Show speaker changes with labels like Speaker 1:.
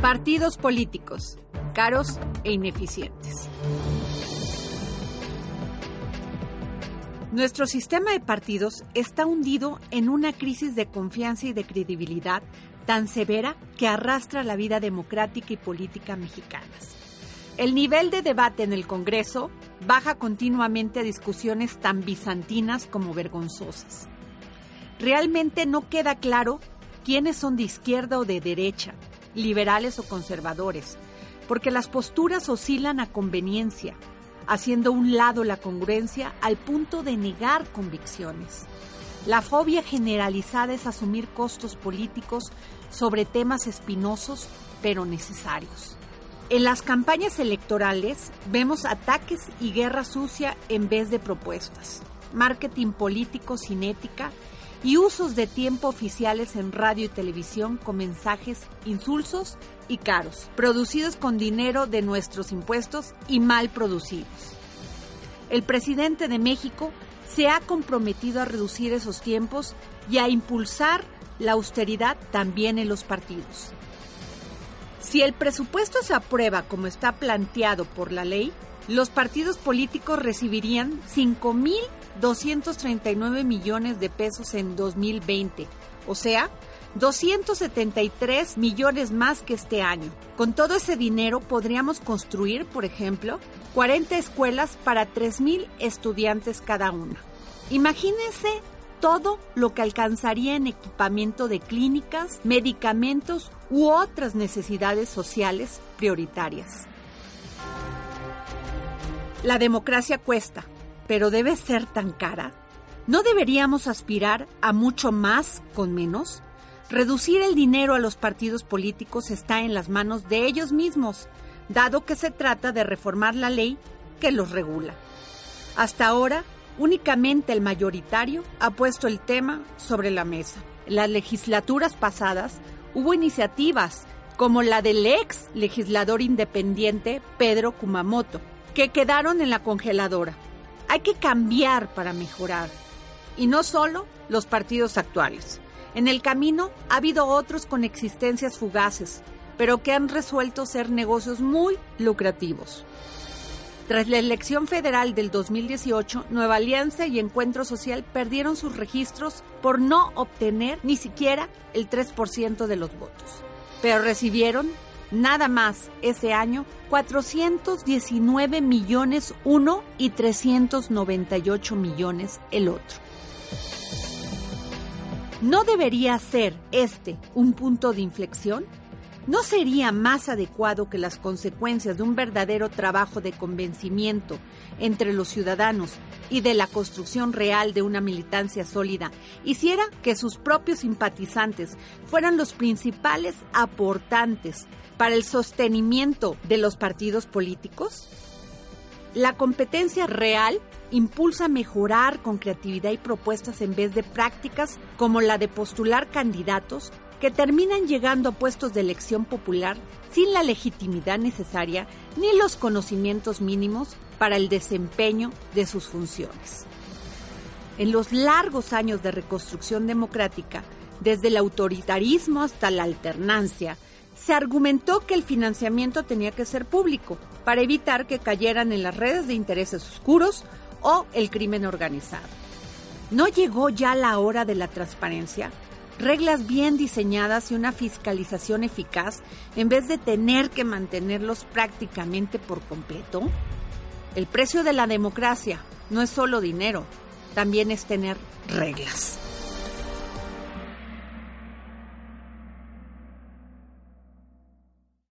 Speaker 1: Partidos políticos, caros e ineficientes. Nuestro sistema de partidos está hundido en una crisis de confianza y de credibilidad tan severa que arrastra la vida democrática y política mexicanas. El nivel de debate en el Congreso baja continuamente a discusiones tan bizantinas como vergonzosas. Realmente no queda claro quiénes son de izquierda o de derecha, liberales o conservadores, porque las posturas oscilan a conveniencia, haciendo un lado la congruencia al punto de negar convicciones. La fobia generalizada es asumir costos políticos sobre temas espinosos pero necesarios. En las campañas electorales vemos ataques y guerra sucia en vez de propuestas, marketing político sin ética y usos de tiempo oficiales en radio y televisión con mensajes insulsos y caros, producidos con dinero de nuestros impuestos y mal producidos. El presidente de México se ha comprometido a reducir esos tiempos y a impulsar la austeridad también en los partidos. Si el presupuesto se aprueba como está planteado por la ley, los partidos políticos recibirían 5 mil 239 millones de pesos en 2020, o sea, 273 millones más que este año. Con todo ese dinero podríamos construir, por ejemplo, 40 escuelas para 3.000 estudiantes cada una. Imagínense todo lo que alcanzaría en equipamiento de clínicas, medicamentos u otras necesidades sociales prioritarias. La democracia cuesta, pero debe ser tan cara? ¿No deberíamos aspirar a mucho más con menos? Reducir el dinero a los partidos políticos está en las manos de ellos mismos, dado que se trata de reformar la ley que los regula. Hasta ahora, únicamente el mayoritario ha puesto el tema sobre la mesa. En las legislaturas pasadas hubo iniciativas como la del ex legislador independiente Pedro Kumamoto, que quedaron en la congeladora. Hay que cambiar para mejorar. Y no solo los partidos actuales. En el camino ha habido otros con existencias fugaces, pero que han resuelto ser negocios muy lucrativos. Tras la elección federal del 2018, Nueva Alianza y Encuentro Social perdieron sus registros por no obtener ni siquiera el 3% de los votos, pero recibieron nada más ese año 419 millones uno y 398 millones el otro. ¿No debería ser este un punto de inflexión? ¿No sería más adecuado que las consecuencias de un verdadero trabajo de convencimiento entre los ciudadanos y de la construcción real de una militancia sólida hiciera que sus propios simpatizantes fueran los principales aportantes para el sostenimiento de los partidos políticos? La competencia real impulsa mejorar con creatividad y propuestas en vez de prácticas como la de postular candidatos que terminan llegando a puestos de elección popular sin la legitimidad necesaria ni los conocimientos mínimos para el desempeño de sus funciones. En los largos años de reconstrucción democrática, desde el autoritarismo hasta la alternancia, se argumentó que el financiamiento tenía que ser público para evitar que cayeran en las redes de intereses oscuros o el crimen organizado. ¿No llegó ya la hora de la transparencia? Reglas bien diseñadas y una fiscalización eficaz en vez de tener que mantenerlos prácticamente por completo? El precio de la democracia no es solo dinero, también es tener reglas.